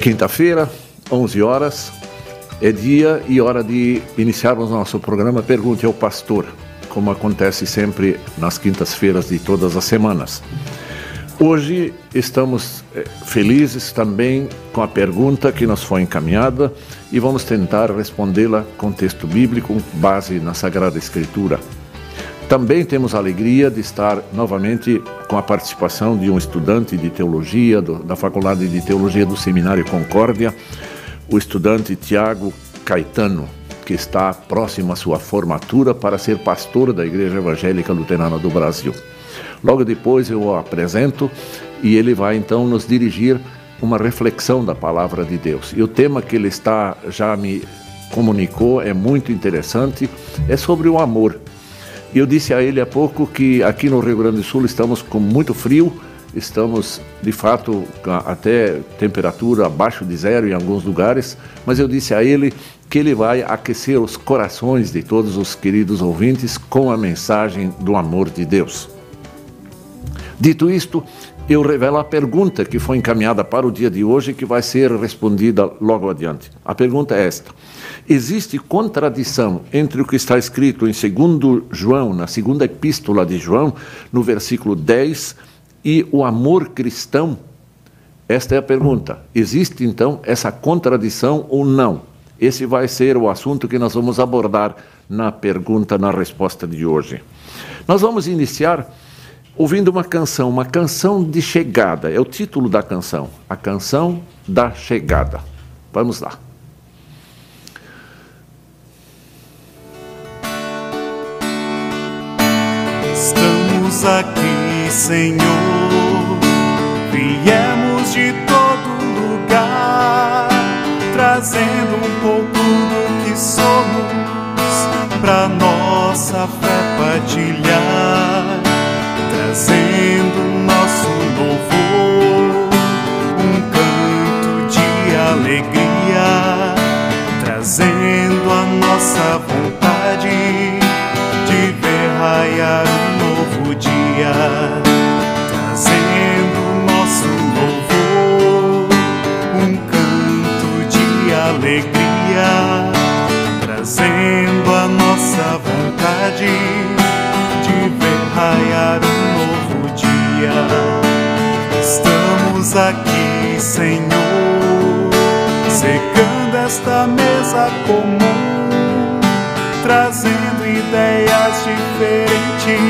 quinta-feira, 11 horas, é dia e hora de iniciarmos nosso programa Pergunte ao Pastor, como acontece sempre nas quintas-feiras de todas as semanas. Hoje estamos eh, felizes também com a pergunta que nos foi encaminhada e vamos tentar respondê-la com texto bíblico, base na Sagrada Escritura. Também temos a alegria de estar novamente com a participação de um estudante de teologia do, da Faculdade de Teologia do Seminário Concórdia, o estudante Tiago Caetano, que está próximo à sua formatura para ser pastor da Igreja Evangélica Luterana do Brasil. Logo depois eu o apresento e ele vai então nos dirigir uma reflexão da palavra de Deus. E o tema que ele está já me comunicou é muito interessante, é sobre o amor. Eu disse a ele há pouco que aqui no Rio Grande do Sul estamos com muito frio, estamos de fato até temperatura abaixo de zero em alguns lugares, mas eu disse a ele que ele vai aquecer os corações de todos os queridos ouvintes com a mensagem do amor de Deus. Dito isto, eu revelo a pergunta que foi encaminhada para o dia de hoje, que vai ser respondida logo adiante. A pergunta é esta: Existe contradição entre o que está escrito em 2 João, na segunda epístola de João, no versículo 10, e o amor cristão? Esta é a pergunta. Existe então essa contradição ou não? Esse vai ser o assunto que nós vamos abordar na pergunta, na resposta de hoje. Nós vamos iniciar ouvindo uma canção, uma canção de chegada. É o título da canção, a canção da chegada. Vamos lá. Estamos aqui, Senhor, viemos de todo lugar, trazendo um pouco do que somos para nossa fé partilhar a nossa vontade de ver raiar um novo dia, trazendo nosso louvor, um canto de alegria, trazendo a nossa vontade de ver raiar um Estamos aqui, Senhor, secando esta mesa comum, trazendo ideias diferentes,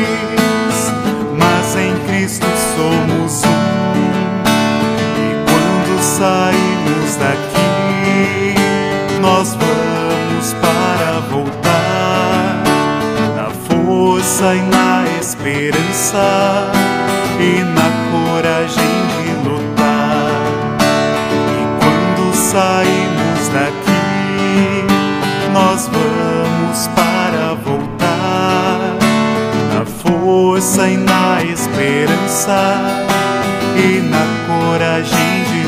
mas em Cristo somos um. E quando saímos daqui, nós vamos para voltar na força e na esperança força e na esperança e na coragem de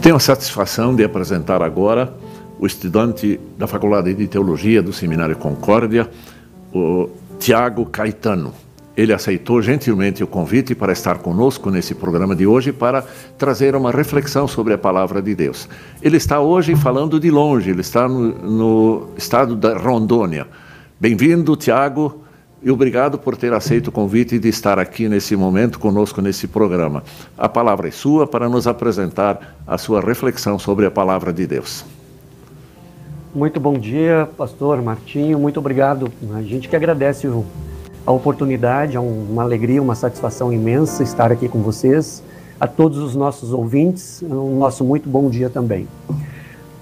Tenho a satisfação de apresentar agora o estudante da Faculdade de Teologia do Seminário Concórdia, o Tiago Caetano. Ele aceitou gentilmente o convite para estar conosco nesse programa de hoje para trazer uma reflexão sobre a palavra de Deus. Ele está hoje falando de longe, ele está no, no estado da Rondônia. Bem-vindo, Tiago e obrigado por ter aceito o convite de estar aqui nesse momento conosco nesse programa. A palavra é sua para nos apresentar a sua reflexão sobre a palavra de Deus. Muito bom dia, pastor Martinho. Muito obrigado. A gente que agradece a oportunidade, é uma alegria, uma satisfação imensa estar aqui com vocês. A todos os nossos ouvintes, um nosso muito bom dia também.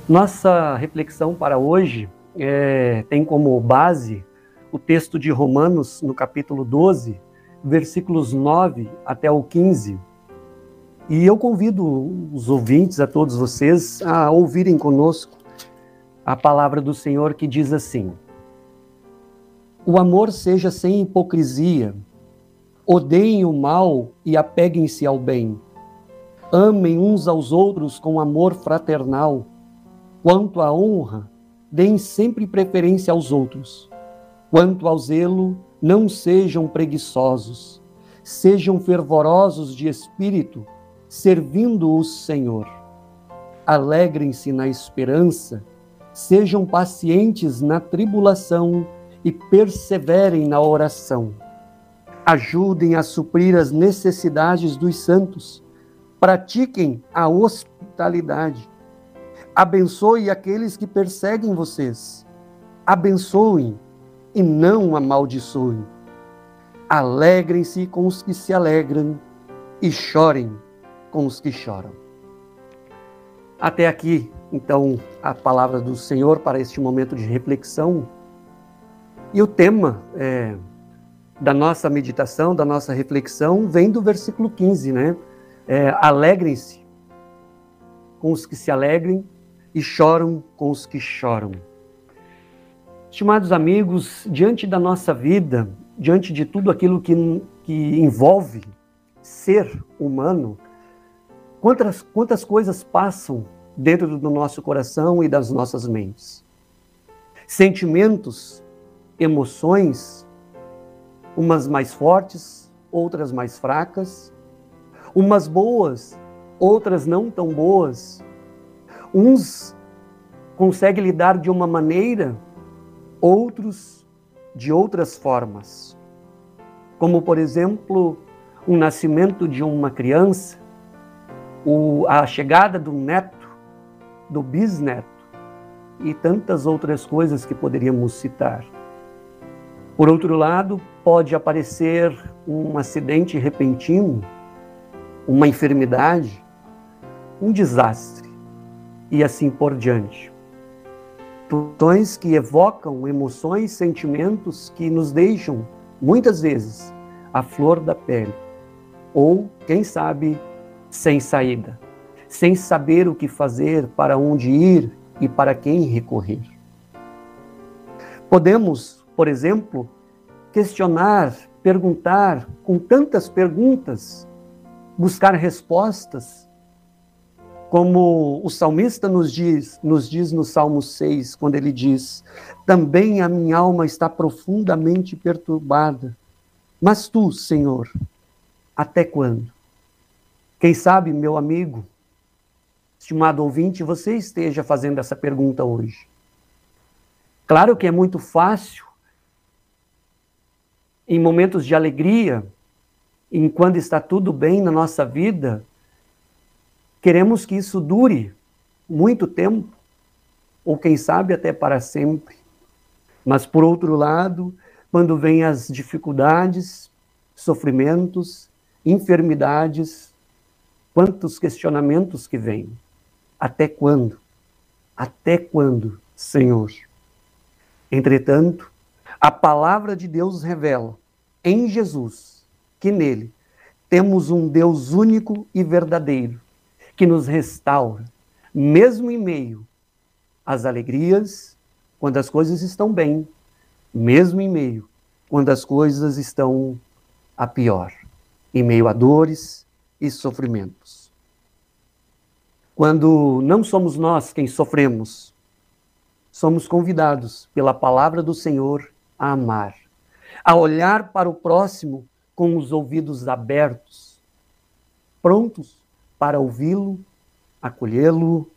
Nossa reflexão para hoje é, tem como base o texto de Romanos, no capítulo 12, versículos 9 até o 15. E eu convido os ouvintes, a todos vocês, a ouvirem conosco a palavra do Senhor que diz assim: O amor seja sem hipocrisia, odeiem o mal e apeguem-se ao bem. Amem uns aos outros com amor fraternal. Quanto à honra, deem sempre preferência aos outros. Quanto ao zelo, não sejam preguiçosos. Sejam fervorosos de espírito, servindo o Senhor. Alegrem-se na esperança, sejam pacientes na tribulação e perseverem na oração. Ajudem a suprir as necessidades dos santos. Pratiquem a hospitalidade. Abençoe aqueles que perseguem vocês. Abençoem e não amaldiçoem. Alegrem-se com os que se alegram e chorem com os que choram. Até aqui, então, a palavra do Senhor para este momento de reflexão. E o tema é, da nossa meditação, da nossa reflexão, vem do versículo 15, né? É, Alegrem-se com os que se alegrem e choram com os que choram. Estimados amigos, diante da nossa vida, diante de tudo aquilo que, que envolve ser humano, quantas, quantas coisas passam dentro do nosso coração e das nossas mentes? Sentimentos, emoções, umas mais fortes, outras mais fracas, umas boas, outras não tão boas. Uns conseguem lidar de uma maneira outros de outras formas. Como, por exemplo, o nascimento de uma criança, o, a chegada do neto, do bisneto e tantas outras coisas que poderíamos citar. Por outro lado, pode aparecer um acidente repentino, uma enfermidade, um desastre e assim por diante situações que evocam emoções, sentimentos que nos deixam, muitas vezes, à flor da pele. Ou, quem sabe, sem saída, sem saber o que fazer, para onde ir e para quem recorrer. Podemos, por exemplo, questionar, perguntar com tantas perguntas, buscar respostas como o salmista nos diz, nos diz no Salmo 6, quando ele diz: Também a minha alma está profundamente perturbada. Mas tu, Senhor, até quando? Quem sabe, meu amigo, estimado ouvinte, você esteja fazendo essa pergunta hoje. Claro que é muito fácil, em momentos de alegria, enquanto está tudo bem na nossa vida, Queremos que isso dure muito tempo, ou quem sabe até para sempre. Mas, por outro lado, quando vêm as dificuldades, sofrimentos, enfermidades, quantos questionamentos que vêm. Até quando? Até quando, Senhor? Entretanto, a palavra de Deus revela em Jesus que nele temos um Deus único e verdadeiro, que nos restaura, mesmo em meio às alegrias, quando as coisas estão bem, mesmo em meio quando as coisas estão a pior, em meio a dores e sofrimentos. Quando não somos nós quem sofremos, somos convidados pela palavra do Senhor a amar, a olhar para o próximo com os ouvidos abertos, prontos para ouvi-lo, acolhê-lo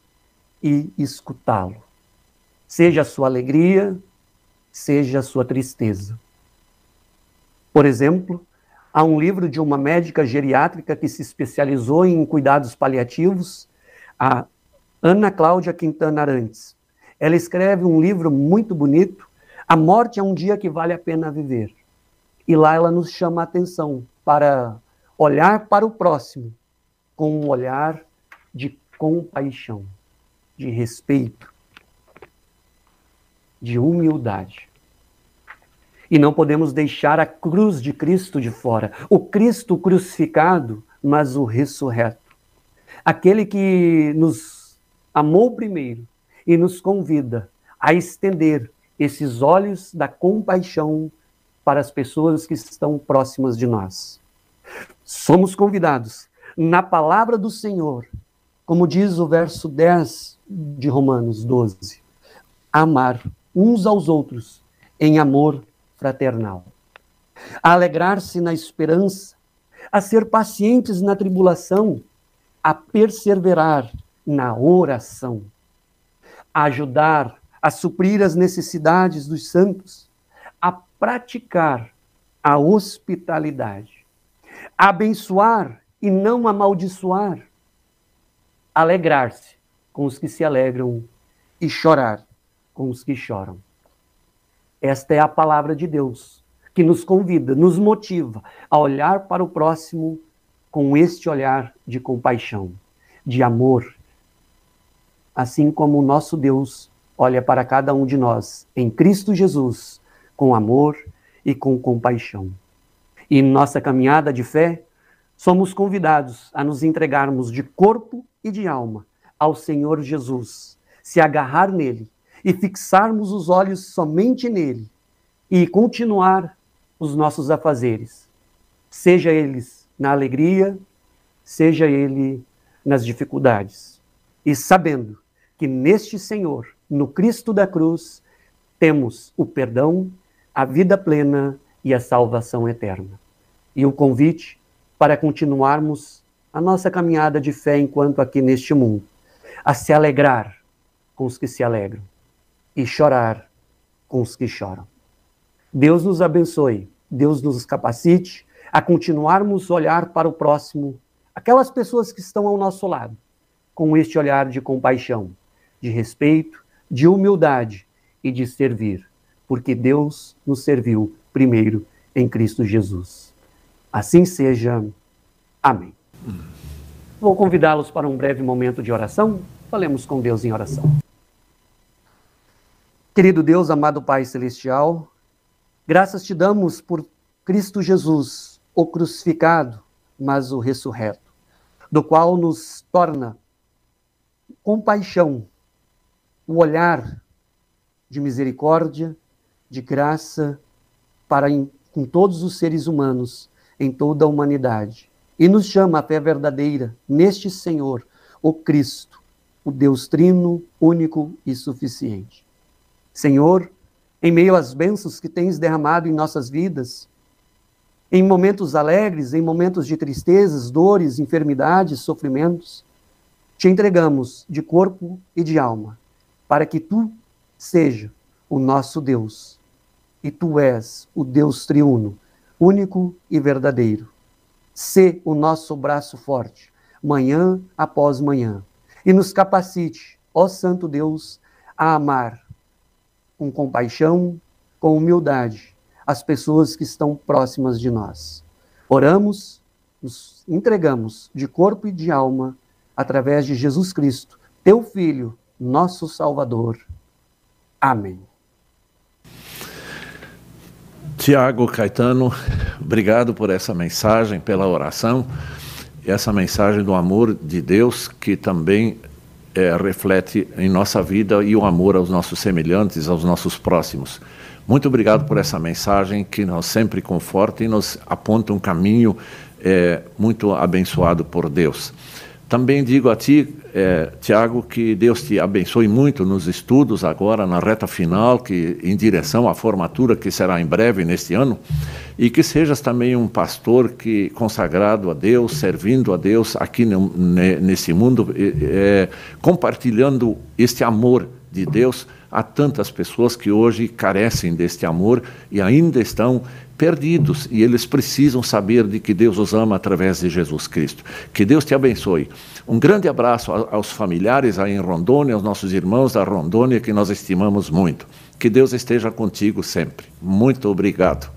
e escutá-lo. Seja a sua alegria, seja a sua tristeza. Por exemplo, há um livro de uma médica geriátrica que se especializou em cuidados paliativos, a Ana Cláudia Quintana Arantes. Ela escreve um livro muito bonito, A Morte é um Dia que Vale a Pena Viver. E lá ela nos chama a atenção para olhar para o próximo com um olhar de compaixão, de respeito, de humildade. E não podemos deixar a cruz de Cristo de fora, o Cristo crucificado, mas o ressurreto. Aquele que nos amou primeiro e nos convida a estender esses olhos da compaixão para as pessoas que estão próximas de nós. Somos convidados na palavra do Senhor, como diz o verso 10 de Romanos 12, amar uns aos outros em amor fraternal, a alegrar-se na esperança, a ser pacientes na tribulação, a perseverar na oração, a ajudar a suprir as necessidades dos santos, a praticar a hospitalidade, a abençoar e não amaldiçoar, alegrar-se com os que se alegram e chorar com os que choram. Esta é a palavra de Deus que nos convida, nos motiva a olhar para o próximo com este olhar de compaixão, de amor, assim como o nosso Deus olha para cada um de nós em Cristo Jesus com amor e com compaixão. E em nossa caminhada de fé, somos convidados a nos entregarmos de corpo e de alma ao Senhor Jesus, se agarrar nele e fixarmos os olhos somente nele e continuar os nossos afazeres, seja eles na alegria, seja ele nas dificuldades. E sabendo que neste Senhor, no Cristo da cruz, temos o perdão, a vida plena e a salvação eterna. E o convite para continuarmos a nossa caminhada de fé enquanto aqui neste mundo, a se alegrar com os que se alegram e chorar com os que choram. Deus nos abençoe, Deus nos capacite a continuarmos olhar para o próximo, aquelas pessoas que estão ao nosso lado, com este olhar de compaixão, de respeito, de humildade e de servir, porque Deus nos serviu primeiro em Cristo Jesus. Assim seja. Amém. Vou convidá-los para um breve momento de oração. Falemos com Deus em oração. Querido Deus, amado Pai Celestial, graças te damos por Cristo Jesus, o crucificado, mas o ressurreto, do qual nos torna compaixão, o olhar de misericórdia, de graça para com todos os seres humanos em toda a humanidade. E nos chama a fé verdadeira neste Senhor, o Cristo, o Deus trino, único e suficiente. Senhor, em meio às bênçãos que tens derramado em nossas vidas, em momentos alegres, em momentos de tristezas, dores, enfermidades, sofrimentos, te entregamos de corpo e de alma, para que tu seja o nosso Deus. E tu és o Deus triuno, único e verdadeiro. Sê o nosso braço forte, manhã após manhã, e nos capacite, ó Santo Deus, a amar com compaixão, com humildade, as pessoas que estão próximas de nós. Oramos, nos entregamos de corpo e de alma através de Jesus Cristo, teu Filho, nosso Salvador. Amém. Tiago Caetano, obrigado por essa mensagem, pela oração, essa mensagem do amor de Deus que também é, reflete em nossa vida e o amor aos nossos semelhantes, aos nossos próximos. Muito obrigado por essa mensagem que nos sempre conforta e nos aponta um caminho é, muito abençoado por Deus. Também digo a ti, é, Tiago, que Deus te abençoe muito nos estudos agora, na reta final, que em direção à formatura que será em breve neste ano, e que sejas também um pastor que consagrado a Deus, servindo a Deus aqui no, nesse mundo, é, compartilhando este amor de Deus a tantas pessoas que hoje carecem deste amor e ainda estão perdidos e eles precisam saber de que Deus os ama através de Jesus Cristo. Que Deus te abençoe. Um grande abraço aos familiares aí em Rondônia, aos nossos irmãos da Rondônia que nós estimamos muito. Que Deus esteja contigo sempre. Muito obrigado.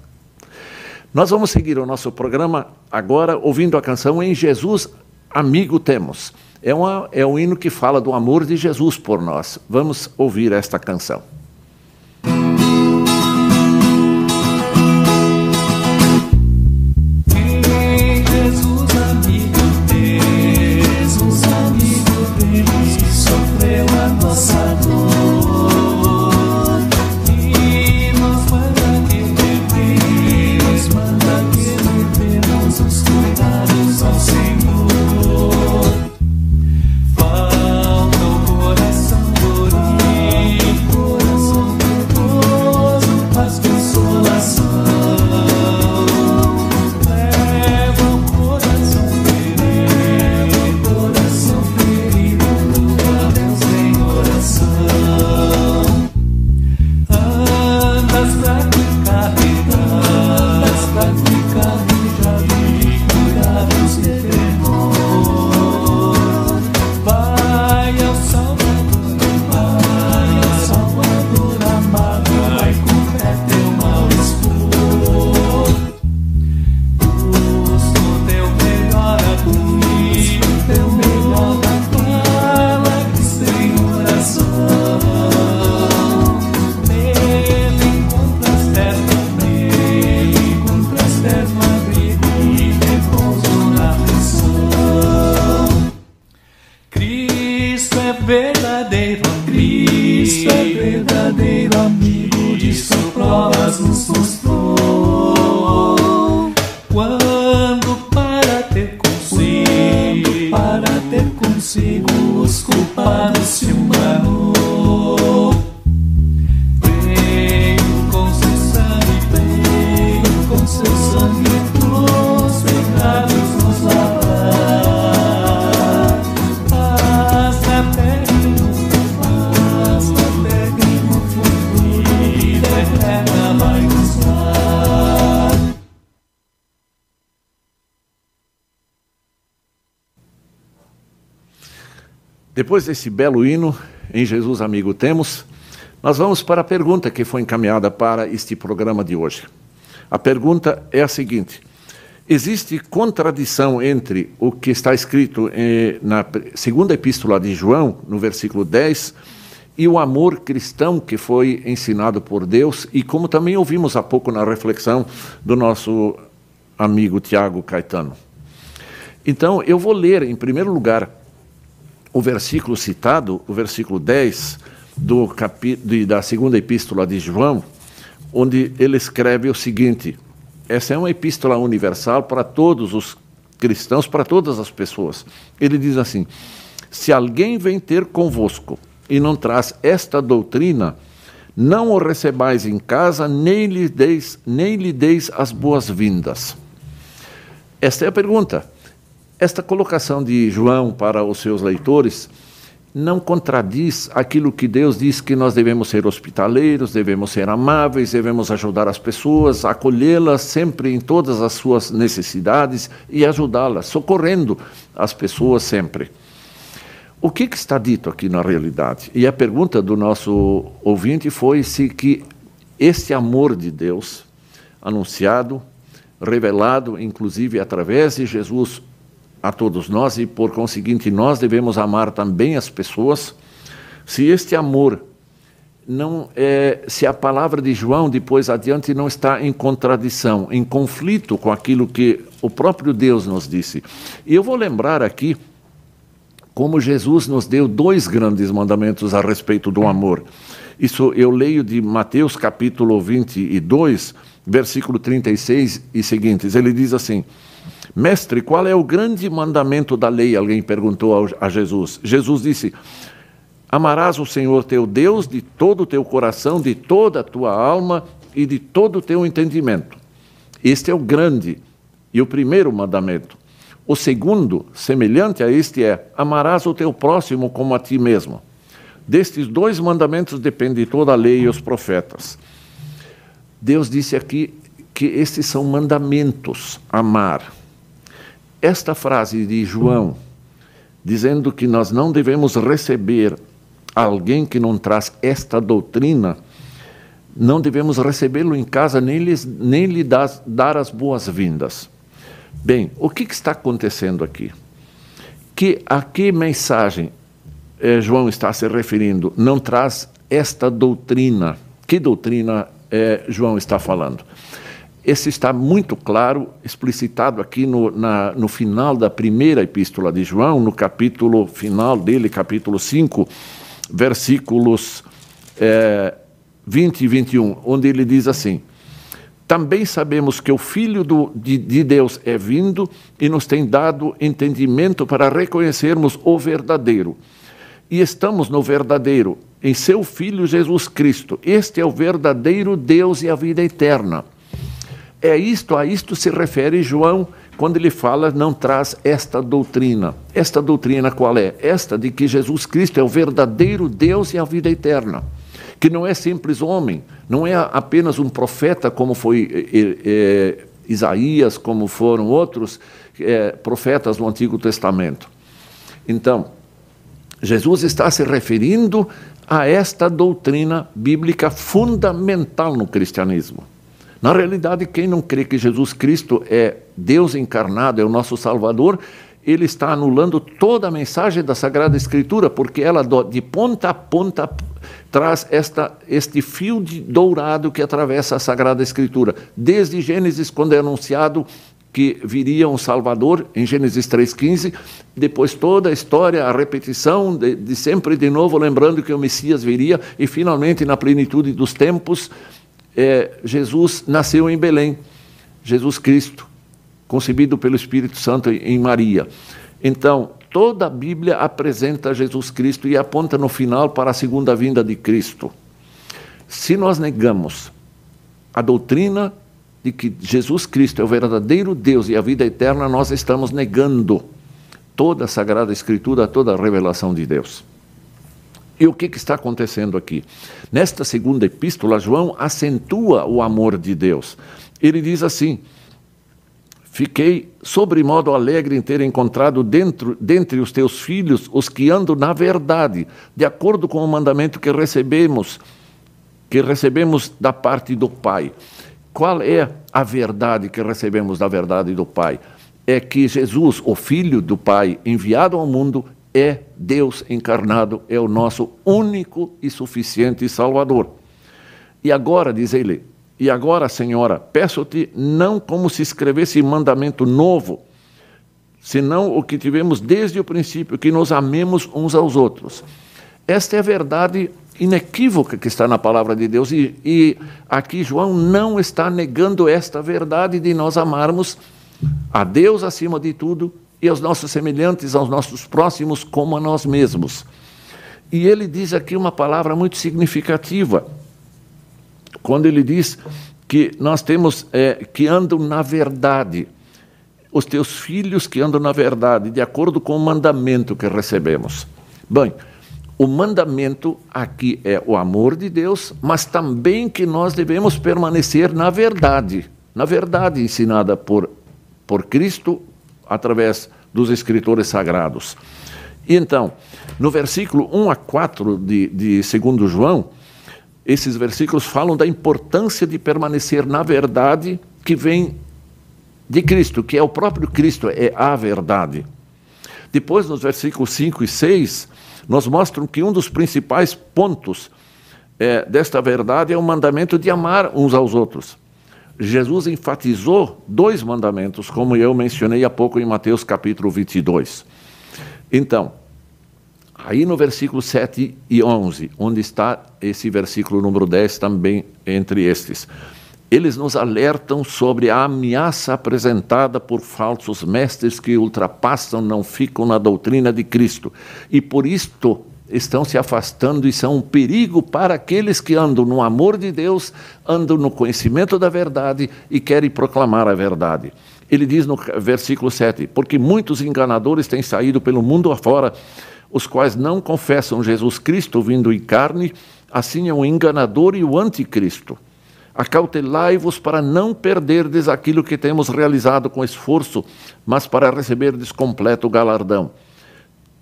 Nós vamos seguir o nosso programa agora ouvindo a canção Em Jesus Amigo Temos. É, uma, é um hino que fala do amor de Jesus por nós. Vamos ouvir esta canção. Depois desse belo hino, em Jesus Amigo Temos, nós vamos para a pergunta que foi encaminhada para este programa de hoje. A pergunta é a seguinte: existe contradição entre o que está escrito eh, na segunda epístola de João, no versículo 10, e o amor cristão que foi ensinado por Deus, e como também ouvimos há pouco na reflexão do nosso amigo Tiago Caetano. Então, eu vou ler, em primeiro lugar, o versículo citado, o versículo 10 do capi, de, da segunda epístola de João, onde ele escreve o seguinte: essa é uma epístola universal para todos os cristãos, para todas as pessoas. Ele diz assim: se alguém vem ter convosco e não traz esta doutrina, não o recebais em casa, nem lhe deis, nem lhe deis as boas-vindas. Esta é a pergunta. Esta colocação de João para os seus leitores não contradiz aquilo que Deus diz que nós devemos ser hospitaleiros, devemos ser amáveis, devemos ajudar as pessoas, acolhê-las sempre em todas as suas necessidades e ajudá-las, socorrendo as pessoas sempre. O que, que, está dito aqui na realidade? E a pergunta do nosso ouvinte foi se que este amor de Deus, anunciado, revelado, inclusive através de Jesus a todos nós e, por conseguinte, nós devemos amar também as pessoas. Se este amor não é, se a palavra de João depois adiante não está em contradição, em conflito com aquilo que o próprio Deus nos disse. E eu vou lembrar aqui como Jesus nos deu dois grandes mandamentos a respeito do amor. Isso eu leio de Mateus capítulo 22, versículo 36 e seguintes. Ele diz assim: Mestre, qual é o grande mandamento da lei? Alguém perguntou a Jesus. Jesus disse: Amarás o Senhor teu Deus de todo o teu coração, de toda a tua alma e de todo o teu entendimento. Este é o grande e o primeiro mandamento. O segundo, semelhante a este, é: Amarás o teu próximo como a ti mesmo. Destes dois mandamentos depende toda a lei e os profetas. Deus disse aqui que estes são mandamentos: amar. Esta frase de João, dizendo que nós não devemos receber alguém que não traz esta doutrina, não devemos recebê-lo em casa, nem, nem lhe das, dar as boas-vindas. Bem, o que, que, está acontecendo aqui? Que a que mensagem eh, João está se referindo? Não traz esta doutrina. Que doutrina eh, João está falando? Esse está muito claro, explicitado aqui no, na, no final da primeira epístola de João, no capítulo final dele, capítulo 5, versículos é, 20 e 21, onde ele diz assim: Também sabemos que o Filho do, de, de Deus é vindo e nos tem dado entendimento para reconhecermos o verdadeiro. E estamos no verdadeiro, em seu Filho Jesus Cristo. Este é o verdadeiro Deus e a vida eterna. É isto, a isto se refere João quando ele fala, não traz esta doutrina. Esta doutrina qual é? Esta de que Jesus Cristo é o verdadeiro Deus e a vida eterna. Que não é simples homem, não é apenas um profeta como foi é, é, Isaías, como foram outros é, profetas do Antigo Testamento. Então, Jesus está se referindo a esta doutrina bíblica fundamental no cristianismo. Na realidade, quem não crê que Jesus Cristo é Deus encarnado, é o nosso Salvador, ele está anulando toda a mensagem da Sagrada Escritura, porque ela, de ponta a ponta, traz esta, este fio dourado que atravessa a Sagrada Escritura. Desde Gênesis, quando é anunciado que viria um Salvador, em Gênesis 3,15, depois toda a história, a repetição de, de, sempre de novo, lembrando que o Messias viria, e finalmente, na plenitude dos tempos, é, Jesus nasceu em Belém, Jesus Cristo, concebido pelo Espírito Santo em Maria. Então, toda a Bíblia apresenta Jesus Cristo e aponta no final para a segunda vinda de Cristo. Se nós negamos a doutrina de que Jesus Cristo é o verdadeiro Deus e a vida eterna, nós estamos negando toda a Sagrada Escritura, toda a revelação de Deus. E o que, que, está acontecendo aqui? Nesta segunda epístola, João acentua o amor de Deus. Ele diz assim: Fiquei sobremodo alegre em ter encontrado dentro, dentre os teus filhos os que andam na verdade, de acordo com o mandamento que recebemos, que recebemos da parte do Pai. Qual é a verdade que recebemos da verdade do Pai? É que Jesus, o Filho do Pai, enviado ao mundo, é Deus encarnado, é o nosso único e suficiente Salvador. E agora, diz ele, e agora, Senhora, peço-te não como se escrevesse mandamento novo, senão o que tivemos desde o princípio, que nos amemos uns aos outros. Esta é a verdade inequívoca que está na palavra de Deus. E, e, aqui João não está negando esta verdade de nós amarmos a Deus acima de tudo e aos nossos semelhantes, aos nossos próximos, como a nós mesmos. E ele diz aqui uma palavra muito significativa, quando ele diz que nós temos é, que andam na verdade, os teus filhos que andam na verdade, de acordo com o mandamento que recebemos. Bem, o mandamento aqui é o amor de Deus, mas também que nós devemos permanecer na verdade, na verdade ensinada por, por Cristo através dos escritores sagrados. E então, no versículo 1 a 4 de, de 2 João, esses versículos falam da importância de permanecer na verdade que vem de Cristo, que é o próprio Cristo, é a verdade. Depois, nos versículos 5 e 6, nos mostram que um dos principais pontos é, desta verdade é o mandamento de amar uns aos outros. Jesus enfatizou dois mandamentos, como eu mencionei há pouco em Mateus capítulo 22. Então, aí no versículo 7 e 11, onde está esse versículo número 10 também entre estes eles nos alertam sobre a ameaça apresentada por falsos mestres que ultrapassam, não ficam na doutrina de Cristo. E por isto estão se afastando e são um perigo para aqueles que andam no amor de Deus, andam no conhecimento da verdade e querem proclamar a verdade. Ele diz no versículo 7: Porque muitos enganadores têm saído pelo mundo afora, os quais não confessam Jesus Cristo vindo em carne, assim é o enganador e o anticristo. Acautelai-vos para não perderdes aquilo que temos realizado com esforço, mas para receberdes completo galardão.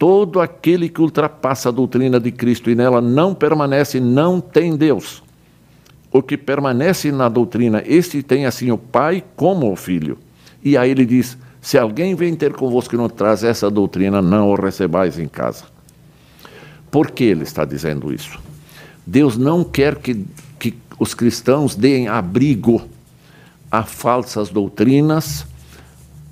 Todo aquele que ultrapassa a doutrina de Cristo e nela não permanece, não tem Deus. O que permanece na doutrina, este tem assim o Pai como o Filho. E aí ele diz: se alguém vem ter convosco e não traz essa doutrina, não o recebais em casa. Por que ele está dizendo isso? Deus não quer que os cristãos deem abrigo a falsas doutrinas,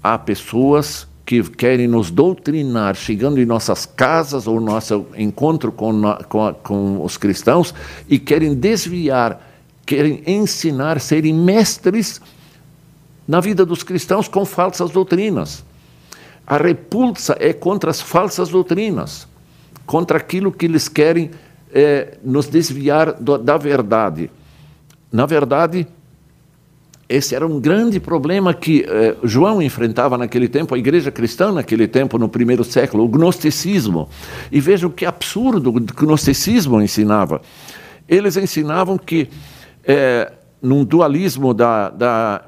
a pessoas que querem nos doutrinar, chegando em nossas casas ou nosso encontro com, com, com os cristãos e querem desviar, querem ensinar, serem mestres na vida dos cristãos com falsas doutrinas. A repulsa é contra as falsas doutrinas, contra aquilo que eles querem é, nos desviar do, da verdade. Na verdade, esse era um grande problema que eh, João enfrentava naquele tempo, a igreja cristã naquele tempo, no primeiro século, o gnosticismo. E vejam que absurdo o gnosticismo ensinava. Eles ensinavam que, eh, num dualismo da, da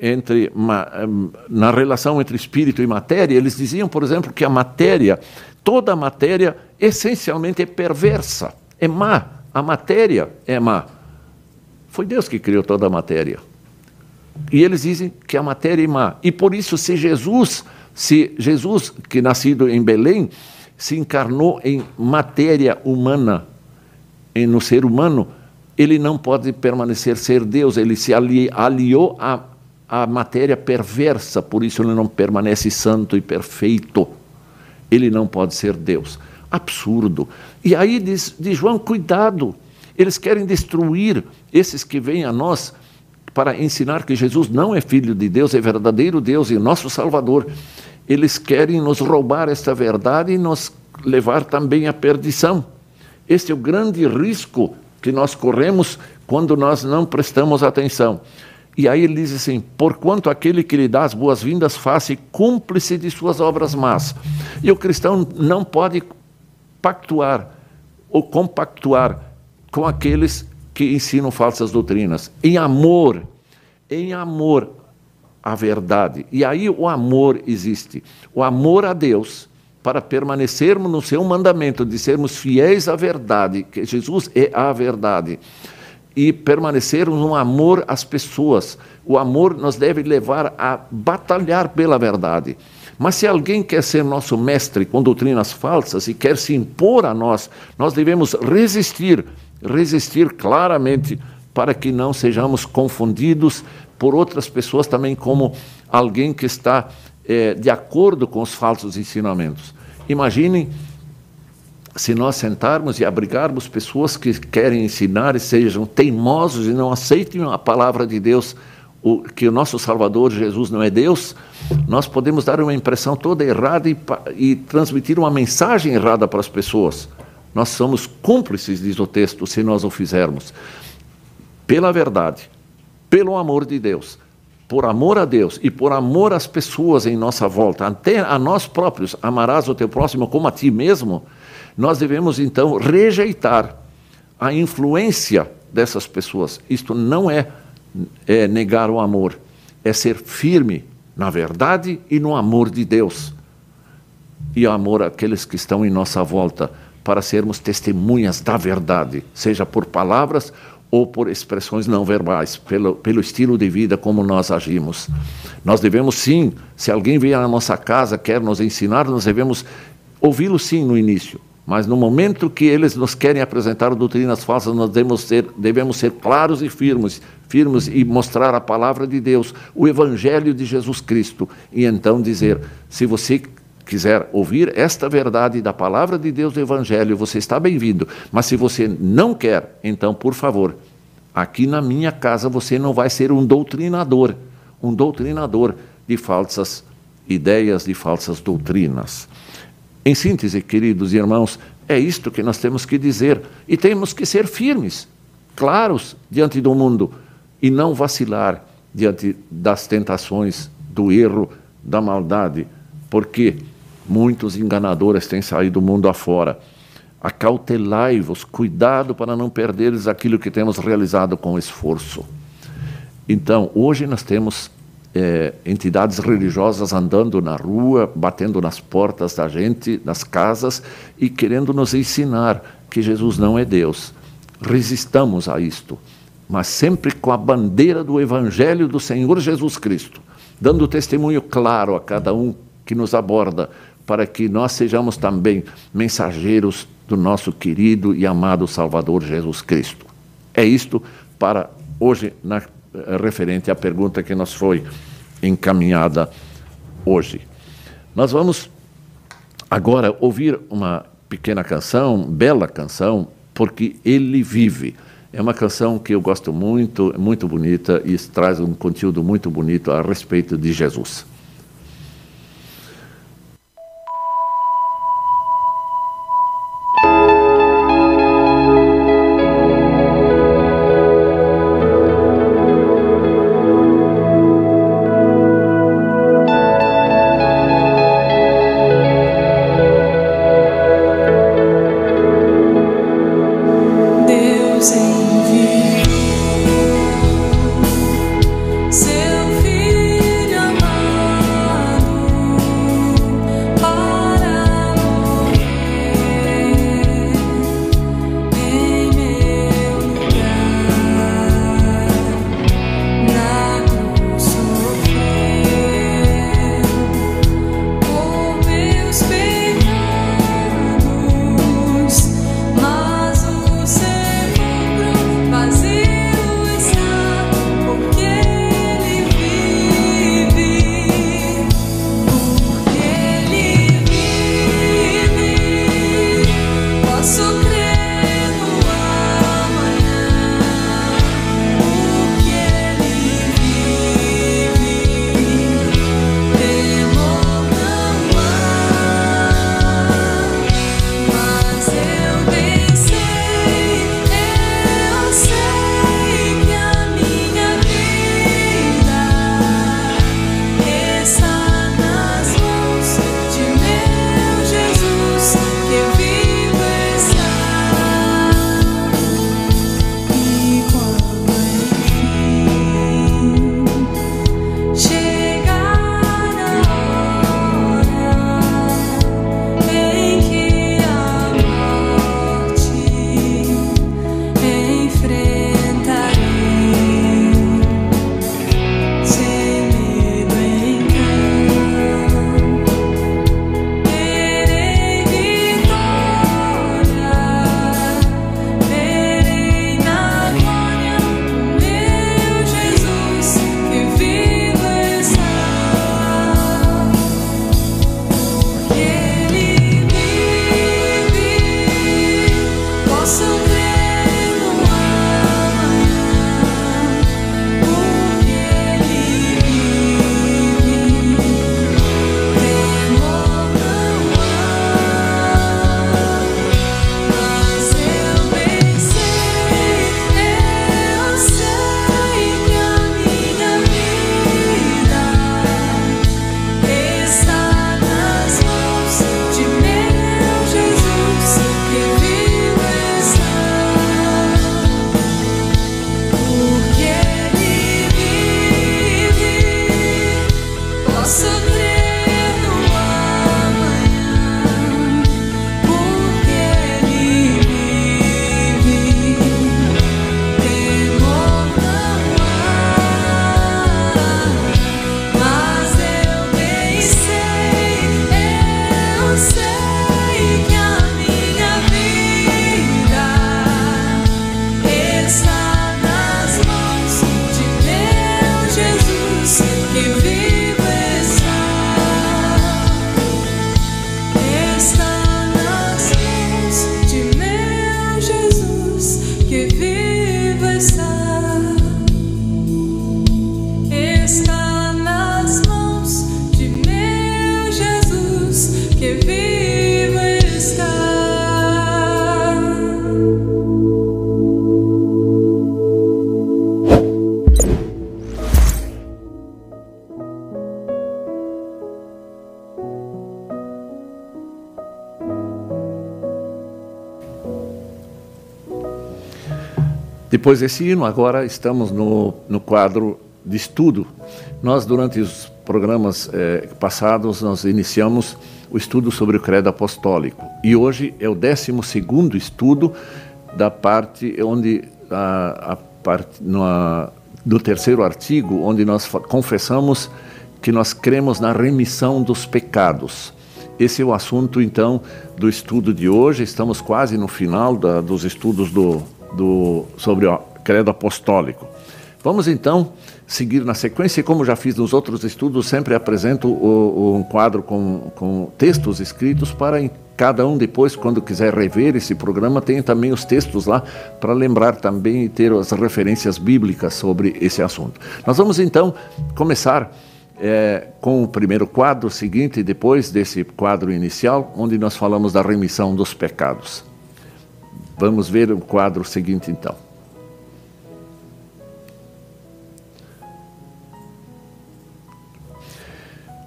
entre uma, na relação entre espírito e matéria, eles diziam, por exemplo, que a matéria, toda a matéria, essencialmente é perversa, é má. A matéria é má. Foi Deus que criou toda a matéria. E eles dizem que a matéria é má. E por isso, se Jesus, se Jesus, que nascido em Belém, se encarnou em matéria humana, em, no ser humano, ele não pode permanecer ser Deus, ele se ali, aliou a, a matéria perversa, por isso ele não permanece santo e perfeito. Ele não pode ser Deus. Absurdo. E aí diz, diz João: cuidado, eles querem destruir esses que vêm a nós para ensinar que Jesus não é filho de Deus, é verdadeiro Deus e nosso Salvador. Eles querem nos roubar esta verdade e nos levar também à perdição. Este é o grande risco que nós corremos quando nós não prestamos atenção. E aí ele diz assim: porquanto aquele que lhe dá as boas-vindas faça cúmplice de suas obras más. E o cristão não pode pactuar ou compactuar com aqueles que ensinam falsas doutrinas. Em amor, em amor à verdade. E aí o amor existe. O amor a Deus para permanecermos no seu mandamento de sermos fiéis à verdade, que Jesus é a verdade. E permanecermos no amor às pessoas. O amor nos deve levar a batalhar pela verdade. Mas se alguém quer ser nosso mestre com doutrinas falsas e quer se impor a nós, nós devemos resistir, resistir claramente para que não sejamos confundidos por outras pessoas também como alguém que está é, de acordo com os falsos ensinamentos. Imaginem se nós sentarmos e abrigarmos pessoas que querem ensinar e sejam teimosos e não aceitem a palavra de Deus, o, que o nosso Salvador Jesus não é Deus, nós podemos dar uma impressão toda errada e, e transmitir uma mensagem errada para as pessoas. Nós somos cúmplices, diz o texto, se nós o fizermos. Pela verdade, pelo amor de Deus, por amor a Deus e por amor às pessoas em nossa volta, até a nós próprios, amarás o teu próximo como a ti mesmo, nós devemos então rejeitar a influência dessas pessoas. Isto não é, é negar o amor, é ser firme na verdade e no amor de Deus. E amor àqueles que estão em nossa volta, para sermos testemunhas da verdade, seja por palavras ou por expressões não verbais, pelo, pelo estilo de vida como nós agimos. Nós devemos sim, se alguém vier à nossa casa, quer nos ensinar, nós devemos ouvi-lo sim no início, mas no momento que eles nos querem apresentar doutrinas falsas, nós devemos ser, devemos ser claros e firmes, firmes e mostrar a palavra de Deus, o evangelho de Jesus Cristo, e então dizer: se você quiser ouvir esta verdade da palavra de Deus do Evangelho, você está bem-vindo. Mas se você não quer, então, por favor, aqui na minha casa você não vai ser um doutrinador, um doutrinador de falsas ideias, de falsas doutrinas. Em síntese, queridos irmãos, é isto que nós temos que dizer e temos que ser firmes, claros diante do mundo e não vacilar diante das tentações, do erro, da maldade, porque Muitos enganadores têm saído do mundo afora. Acautelai-vos, cuidado para não perderes aquilo que temos realizado com esforço. Então, hoje nós temos é, entidades religiosas andando na rua, batendo nas portas da gente, nas casas e querendo nos ensinar que Jesus não é Deus. Resistamos a isto, mas sempre com a bandeira do Evangelho do Senhor Jesus Cristo, dando testemunho claro a cada um que nos aborda para que nós sejamos também mensageiros do nosso querido e amado Salvador Jesus Cristo. É isto para hoje, na, eh, referente à pergunta que nos foi encaminhada hoje. Nós vamos agora ouvir uma pequena canção, bela canção, porque ele vive. É uma canção que eu gosto muito, muito bonita e traz um conteúdo muito bonito a respeito de Jesus. Depois desse hino, agora estamos no, no quadro de estudo. Nós, durante os programas eh, passados, nós iniciamos o estudo sobre o credo apostólico. E hoje é o 12 estudo da parte onde a, a parte, no, no terceiro artigo, onde nós confessamos que nós cremos na remissão dos pecados. Esse é o assunto, então, do estudo de hoje. Estamos quase no final da, dos estudos do, do, sobre o credo apostólico. Vamos, então, seguir na sequência. E como já fiz nos outros estudos, sempre apresento o, o, um quadro com, com textos escritos para cada um depois, quando quiser rever esse programa, tem também os textos lá para lembrar também e ter as referências bíblicas sobre esse assunto. Nós vamos então começar é, com o primeiro quadro seguinte, depois desse quadro inicial, onde nós falamos da remissão dos pecados. Vamos ver o quadro seguinte então.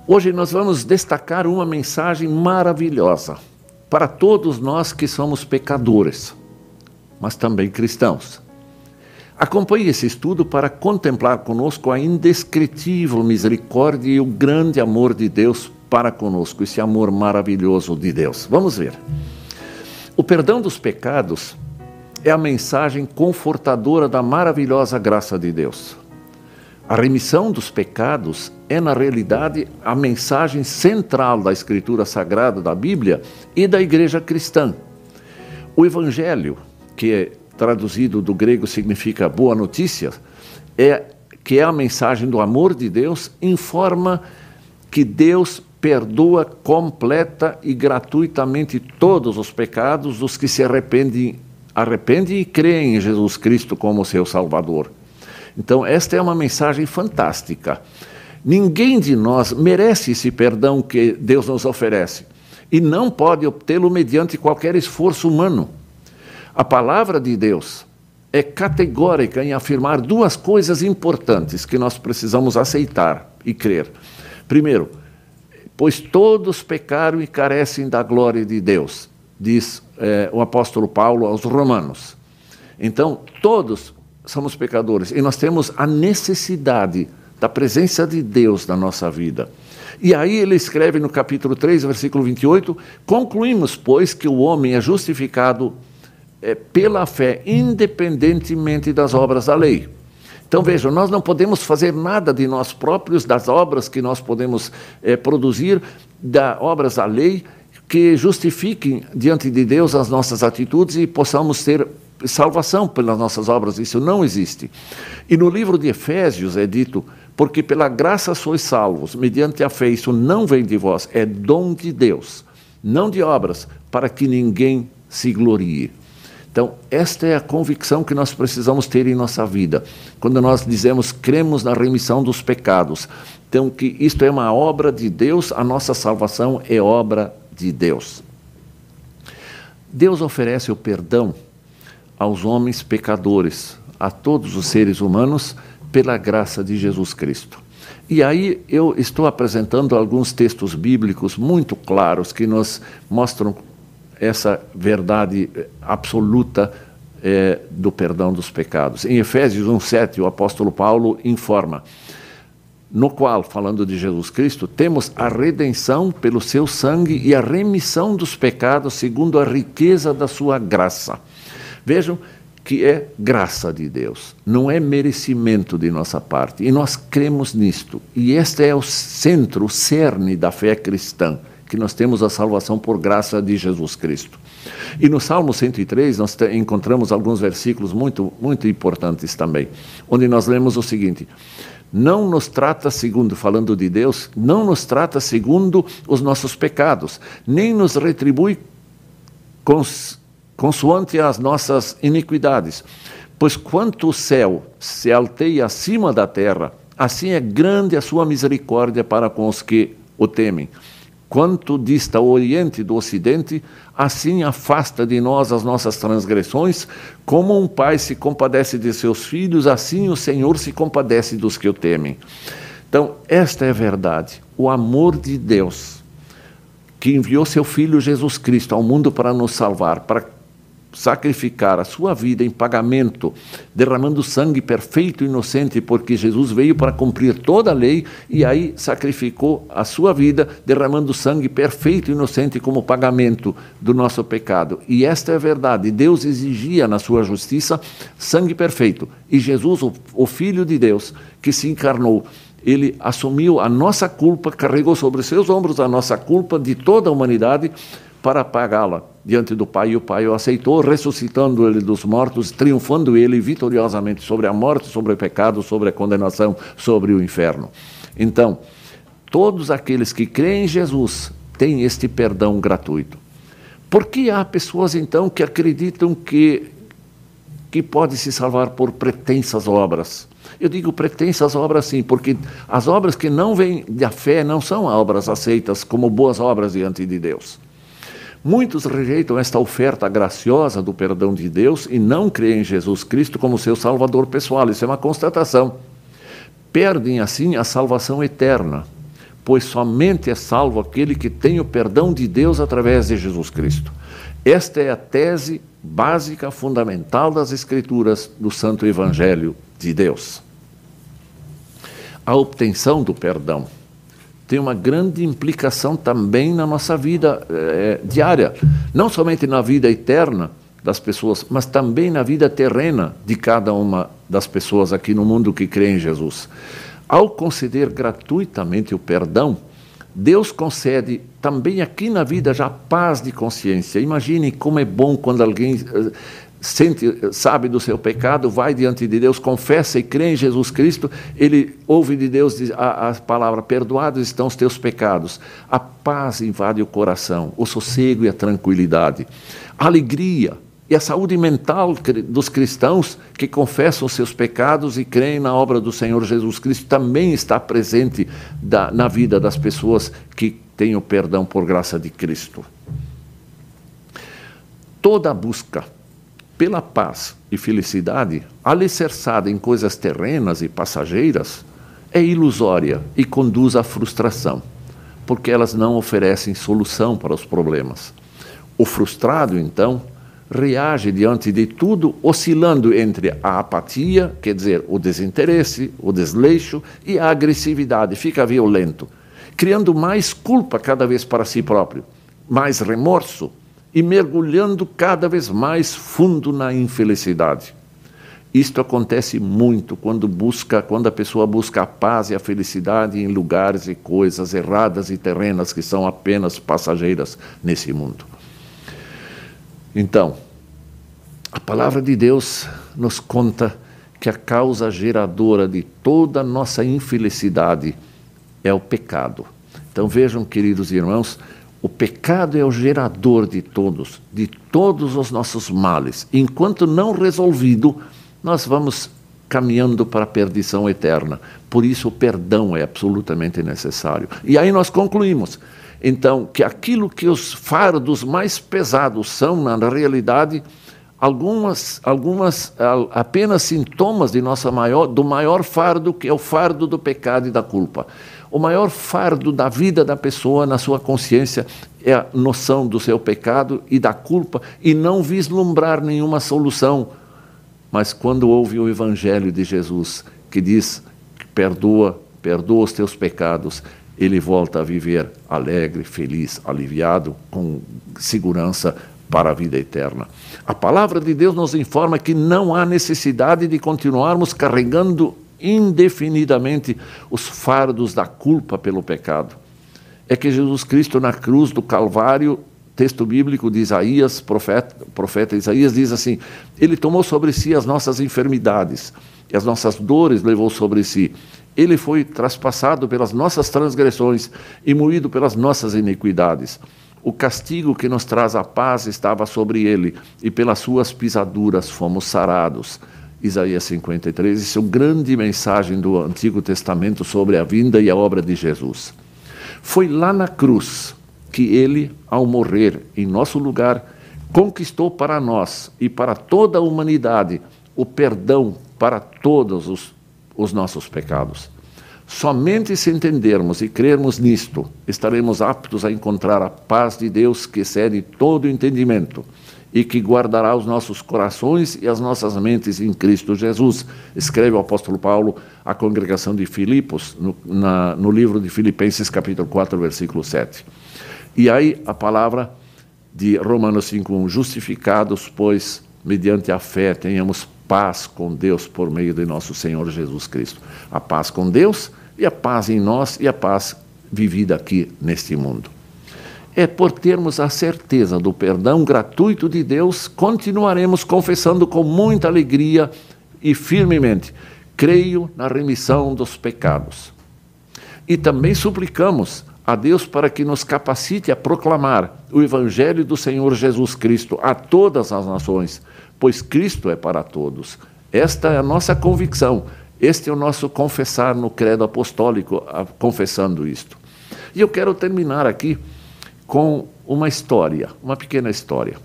Hoje nós vamos destacar uma mensagem maravilhosa para todos nós que somos pecadores, mas também cristãos. Acompanhe esse estudo para contemplar conosco a indescritível misericórdia e o grande amor de Deus para conosco, esse amor maravilhoso de Deus. Vamos ver. O perdão dos pecados é a mensagem confortadora da maravilhosa graça de Deus. A remissão dos pecados é, na realidade, a mensagem central da Escritura Sagrada da Bíblia e da Igreja Cristã. O Evangelho, que é traduzido do grego significa boa notícia, é que é a mensagem do amor de Deus, informa que Deus perdoa completa e gratuitamente todos os pecados dos que se arrependem, arrependem e creem em Jesus Cristo como seu Salvador. Então, esta é uma mensagem fantástica. Ninguém de nós merece esse perdão que Deus nos oferece e não pode obtê-lo mediante qualquer esforço humano. A palavra de Deus é categórica em afirmar duas coisas importantes que nós precisamos aceitar e crer. Primeiro, pois todos pecaram e carecem da glória de Deus, diz é, o apóstolo Paulo aos Romanos. Então, todos somos pecadores e nós temos a necessidade da presença de Deus na nossa vida. E aí ele escreve no capítulo 3, versículo 28, concluímos, pois, que o homem é justificado é, pela fé, independentemente das obras da lei. Então vejam, nós não podemos fazer nada de nós próprios, das obras que nós podemos é, produzir, das obras da lei, que justifiquem diante de Deus as nossas atitudes e possamos ter salvação pelas nossas obras. Isso não existe. E no livro de Efésios é dito: porque pela graça sois salvos, mediante a fé. Isso não vem de vós, é dom de Deus, não de obras, para que ninguém se glorie. Então, esta é a convicção que nós precisamos ter em nossa vida. Quando nós dizemos cremos na remissão dos pecados, então que isto é uma obra de Deus, a nossa salvação é obra de Deus. Deus oferece o perdão aos homens pecadores, a todos os seres humanos, pela graça de Jesus Cristo. E aí eu estou apresentando alguns textos bíblicos muito claros que nos mostram essa verdade eh, absoluta é, do perdão dos pecados. Em Efésios 1,7, o apóstolo Paulo informa, no qual, falando de Jesus Cristo, temos a redenção pelo seu sangue e a remissão dos pecados segundo a riqueza da sua graça. Vejam que é graça de Deus, não é merecimento de nossa parte. E nós cremos nisto. E este é o centro, o cerne da fé cristã que nós temos a salvação por graça de Jesus Cristo. E no Salmo 103 nós encontramos alguns versículos muito, muito importantes também, onde nós lemos o seguinte: não nos trata segundo, falando de Deus, não nos trata segundo os nossos pecados, nem nos retribui cons, consoante as nossas iniquidades. Pois quanto o céu se alteia acima da terra, assim é grande a sua misericórdia para com os que o temem. Quanto dista o Oriente do Ocidente, assim afasta de nós as nossas transgressões. Como um pai se compadece de seus filhos, assim o Senhor se compadece dos que o temem. Então, esta é a verdade. O amor de Deus, que enviou seu Filho Jesus Cristo ao mundo para nos salvar, para sacrificar a sua vida em pagamento, derramando sangue perfeito e inocente, porque Jesus veio para cumprir toda a lei e aí sacrificou a sua vida, derramando sangue perfeito e inocente como pagamento do nosso pecado. E esta é a verdade. Deus exigia na sua justiça sangue perfeito. E Jesus, o, Filho de Deus, que se encarnou, ele assumiu a nossa culpa, carregou sobre seus ombros a nossa culpa de toda a humanidade para pagá-la diante do Pai, e o Pai o aceitou, ressuscitando ele dos mortos, triunfando ele vitoriosamente sobre a morte, sobre o pecado, sobre a condenação, sobre o inferno. Então, todos aqueles que creem em Jesus têm este perdão gratuito. Por que há pessoas então que acreditam que que pode se salvar por pretensas obras? Eu digo pretensas obras sim, porque as obras que não vêm da fé não são obras aceitas como boas obras diante de Deus. Muitos rejeitam esta oferta graciosa do perdão de Deus e não creem em Jesus Cristo como seu Salvador pessoal. Isso é uma constatação. Perdem assim a salvação eterna, pois somente é salvo aquele que tem o perdão de Deus através de Jesus Cristo. Esta é a tese básica, fundamental das Escrituras do Santo Evangelho de Deus. A obtenção do perdão tem uma grande implicação também na nossa vida é, diária, não somente na vida eterna das pessoas, mas também na vida terrena de cada uma das pessoas aqui no mundo que crê em Jesus. Ao conceder gratuitamente o perdão, Deus concede também aqui na vida já paz de consciência. Imagine como é bom quando alguém eh, sente, sabe do seu pecado, vai diante de Deus, confessa e crê em Jesus Cristo, ele ouve de Deus a, a palavra: perdoados estão os teus pecados. A paz invade o coração, o sossego e a tranquilidade, a alegria e a saúde mental dos cristãos que confessam os seus pecados e creem na obra do Senhor Jesus Cristo também está presente da, na vida das pessoas que têm o perdão por graça de Cristo. Toda busca pela paz e felicidade, alicerçada em coisas terrenas e passageiras, é ilusória e conduz à frustração, porque elas não oferecem solução para os problemas. O frustrado, então, reage diante de tudo oscilando entre a apatia, quer dizer, o desinteresse, o desleixo, e a agressividade, fica violento, criando mais culpa cada vez para si próprio, mais remorso, e mergulhando cada vez mais fundo na infelicidade. Isto acontece muito quando busca, quando a pessoa busca a paz e a felicidade em lugares e coisas erradas e terrenas que são apenas passageiras nesse mundo. Então, a palavra de Deus nos conta que a causa geradora de toda a nossa infelicidade é o pecado. Então vejam, queridos irmãos, o pecado é o gerador de todos, de todos os nossos males. Enquanto não resolvido, nós vamos caminhando para a perdição eterna. Por isso, o perdão é absolutamente necessário. E aí nós concluímos, então, que aquilo que os fardos mais pesados são, na realidade, algumas, algumas apenas sintomas de nossa maior, do maior fardo, que é o fardo do pecado e da culpa. O maior fardo da vida da pessoa na sua consciência é a noção do seu pecado e da culpa e não vislumbrar nenhuma solução. Mas quando ouve o evangelho de Jesus, que diz: perdoa, perdoa os teus pecados, ele volta a viver alegre, feliz, aliviado, com segurança para a vida eterna. A palavra de Deus nos informa que não há necessidade de continuarmos carregando indefinidamente os fardos da culpa pelo pecado. É que Jesus Cristo na cruz do Calvário, texto bíblico de Isaías, profeta, profeta Isaías, diz assim: Ele tomou sobre si as nossas enfermidades e as nossas dores levou sobre si. Ele foi traspassado pelas nossas transgressões e moído pelas nossas iniquidades. O castigo que nos traz a paz estava sobre ele, e pelas suas pisaduras fomos sarados. Isaías 53, isso é uma grande mensagem do Antigo Testamento sobre a vinda e a obra de Jesus. Foi lá na cruz que ele, ao morrer em nosso lugar, conquistou para nós e para toda a humanidade o perdão para todos os, os nossos pecados. Somente se entendermos e crermos nisto, estaremos aptos a encontrar a paz de Deus que excede todo entendimento e que guardará os nossos corações e as nossas mentes em Cristo Jesus. Escreve o apóstolo Paulo à congregação de Filipos, no, na, no livro de Filipenses, capítulo 4, versículo 7. E aí a palavra de Romanos 5,1: Justificados, pois, mediante a fé, tenhamos paz com Deus por meio de nosso Senhor Jesus Cristo. A paz com Deus e a paz em nós e a paz vivida aqui neste mundo é por termos a certeza do perdão gratuito de Deus, continuaremos confessando com muita alegria e firmemente: creio na remissão dos pecados. E também suplicamos a Deus para que nos capacite a proclamar o Evangelho do Senhor Jesus Cristo a todas as nações, pois Cristo é para todos. Esta é a nossa convicção, este é o nosso confessar no credo apostólico, confessando isto. E eu quero terminar aqui com uma história, uma pequena história.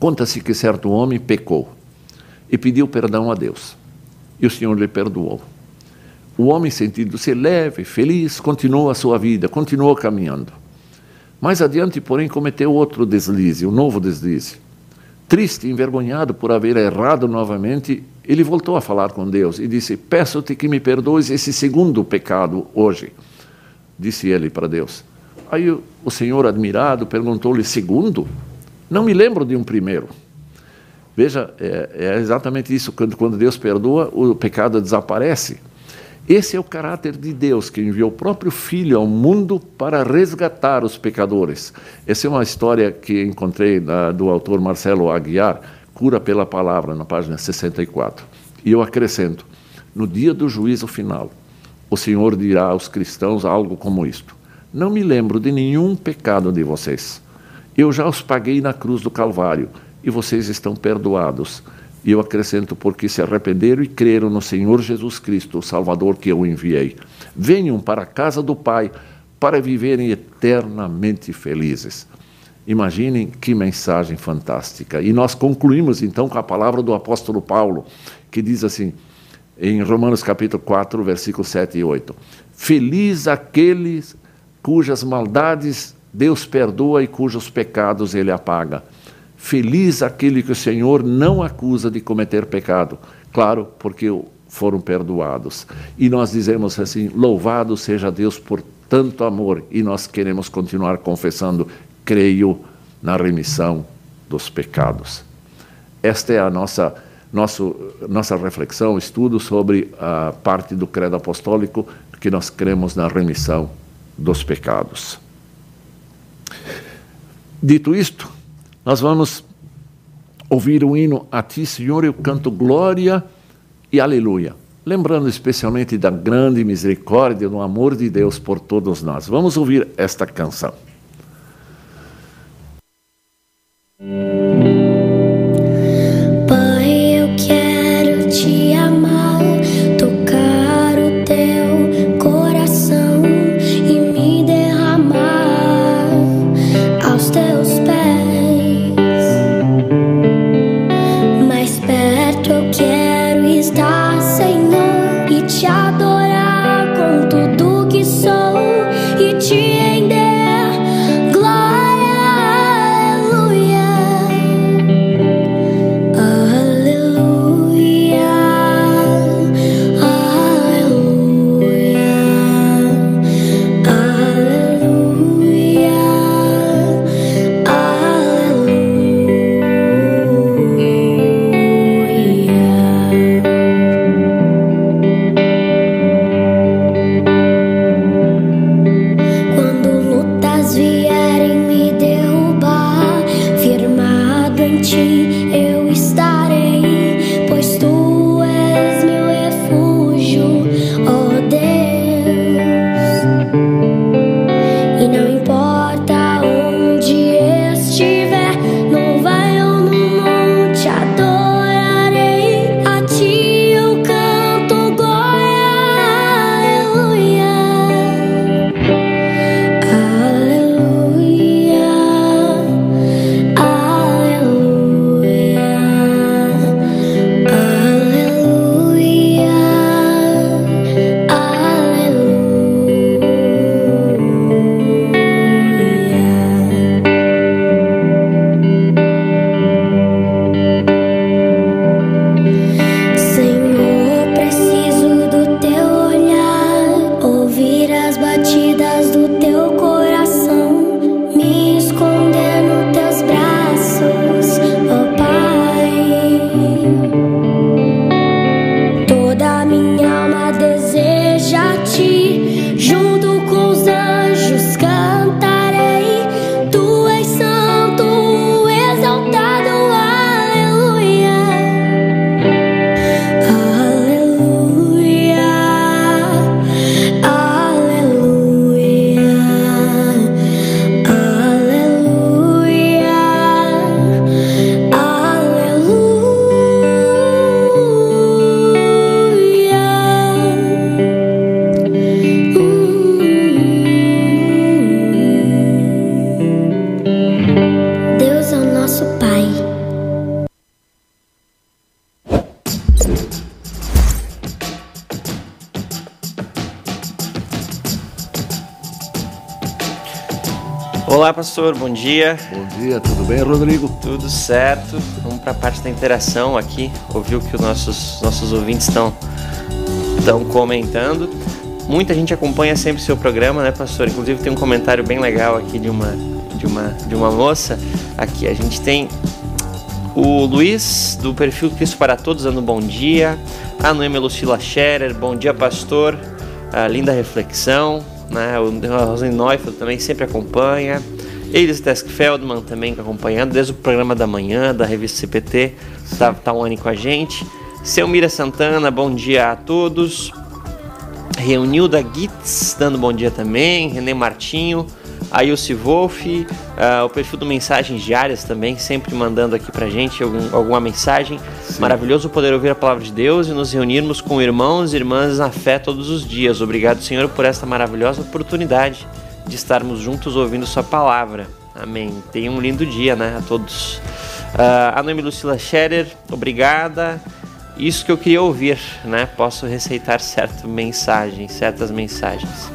Conta-se que certo homem pecou e pediu perdão a Deus. E o Senhor lhe perdoou. O homem, sentindo-se leve, feliz, continuou a sua vida, continuou caminhando. Mais adiante, porém, cometeu outro deslize, um novo deslize. Triste, envergonhado por haver errado novamente, ele voltou a falar com Deus e disse: Peço-te que me perdoes esse segundo pecado hoje. Disse ele para Deus: Aí o senhor, admirado, perguntou-lhe: segundo? Não me lembro de um primeiro. Veja, é, é exatamente isso. Quando, quando Deus perdoa, o pecado desaparece. Esse é o caráter de Deus, que enviou o próprio Filho ao mundo para resgatar os pecadores. Essa é uma história que encontrei do autor Marcelo Aguiar, Cura pela Palavra, na página 64. E eu acrescento: no dia do juízo final, o Senhor dirá aos cristãos algo como isto: não me lembro de nenhum pecado de vocês. Eu já os paguei na cruz do Calvário e vocês estão perdoados. E eu acrescento, porque se arrependeram e creram no Senhor Jesus Cristo, o Salvador que eu enviei. Venham para a casa do Pai para viverem eternamente felizes. Imaginem que mensagem fantástica. E nós concluímos então com a palavra do apóstolo Paulo, que diz assim, em Romanos capítulo 4, versículos 7 e 8: Feliz aqueles cujas maldades Deus perdoa e cujos pecados ele apaga. Feliz aquele que o Senhor não acusa de cometer pecado. Claro, porque foram perdoados. E nós dizemos assim: louvado seja Deus por tanto amor, e nós queremos continuar confessando: creio na remissão dos pecados. Esta é a nossa, nosso, nossa reflexão, estudo sobre a parte do credo apostólico que nós cremos na remissão dos pecados. Dito isto, nós vamos ouvir o hino A Ti, Senhor, eu canto glória e aleluia, lembrando especialmente da grande misericórdia, do amor de Deus por todos nós. Vamos ouvir esta canção. Te Olá, pastor, bom dia. Bom dia, tudo bem, Rodrigo? Tudo certo. Vamos para a parte da interação aqui, ouvir o que os nossos, nossos ouvintes estão estão comentando. Muita gente acompanha sempre o seu programa, né, pastor? Inclusive tem um comentário bem legal aqui de uma de uma de uma moça. Aqui a gente tem o Luiz do perfil Cristo para Todos dando bom dia. A Noemi Lucila Scherer, bom dia, pastor. A linda reflexão, né? O Rosane Neufeld também sempre acompanha. Elis Desk Feldman também acompanhando desde o programa da manhã da revista CPT, tá, tá online com a gente. Selmira Santana, bom dia a todos. Reunilda Gitz, dando bom dia também. René Martinho, Ailce Wolf, uh, o perfil do Mensagens Diárias também, sempre mandando aqui pra gente algum, alguma mensagem. Sim. Maravilhoso poder ouvir a palavra de Deus e nos reunirmos com irmãos e irmãs na fé todos os dias. Obrigado, Senhor, por esta maravilhosa oportunidade de estarmos juntos ouvindo Sua palavra. Amém. Tenham um lindo dia, né, a todos. Uh, a Noemi Lucila Scherer, obrigada isso que eu queria ouvir, né? Posso receitar certas mensagens, certas mensagens.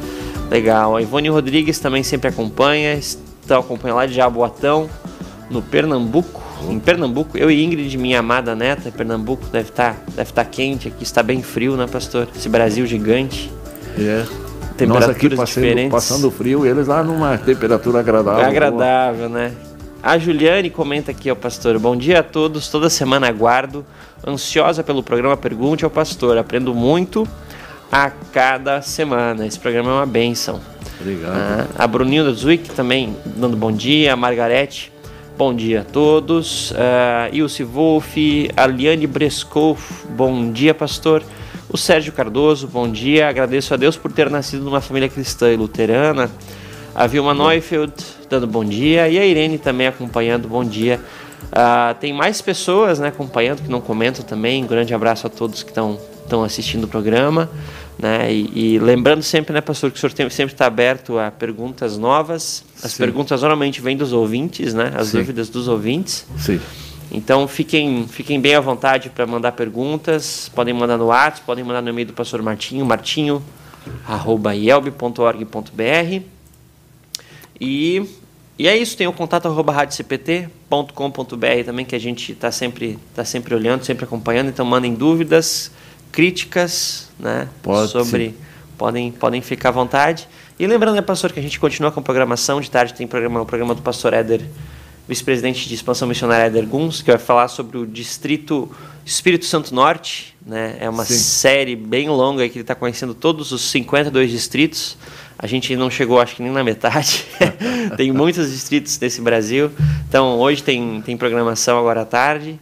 Legal. A Ivone Rodrigues também sempre acompanha, está acompanhando lá de Jaboatão, no Pernambuco. Em Pernambuco, eu e Ingrid, minha amada neta, em Pernambuco deve estar tá, deve tá quente aqui, está bem frio, né, pastor? Esse Brasil gigante. É. Temperaturas Nós aqui passando, diferentes. passando frio e eles lá numa temperatura agradável. Agradável, né? A Juliane comenta aqui, ó, pastor. Bom dia a todos. Toda semana aguardo, ansiosa pelo programa Pergunte ao Pastor. Aprendo muito a cada semana. Esse programa é uma benção. Obrigado. Ah, a Bruninho Zwick também dando bom dia. A Margarete, bom dia a todos. Uh, Ilse Wolf, a Liane Brescow, bom dia, pastor. O Sérgio Cardoso, bom dia. Agradeço a Deus por ter nascido numa família cristã e luterana. A Vilma Neufeld dando bom dia e a Irene também acompanhando bom dia. Uh, tem mais pessoas né, acompanhando que não comentam também. Um grande abraço a todos que estão assistindo o programa. Né? E, e, lembrando sempre, né, pastor, que o senhor tem, sempre está aberto a perguntas novas. As Sim. perguntas normalmente vêm dos ouvintes, né? As Sim. dúvidas dos ouvintes. Sim. Então fiquem, fiquem bem à vontade para mandar perguntas. Podem mandar no WhatsApp, podem mandar no e-mail do pastor Martinho, martinho.ielb.org.br. E, e é isso, tem o contato arroba também, que a gente está sempre, tá sempre olhando, sempre acompanhando. Então mandem dúvidas, críticas né, Pode sobre. Podem, podem ficar à vontade. E lembrando, né, pastor, que a gente continua com a programação. De tarde tem programa, o programa do pastor Éder, vice-presidente de expansão missionária Éder Guns, que vai falar sobre o distrito Espírito Santo Norte. Né? É uma Sim. série bem longa que ele está conhecendo todos os 52 distritos. A gente não chegou, acho que nem na metade. tem muitos distritos nesse Brasil. Então, hoje tem, tem programação agora à tarde.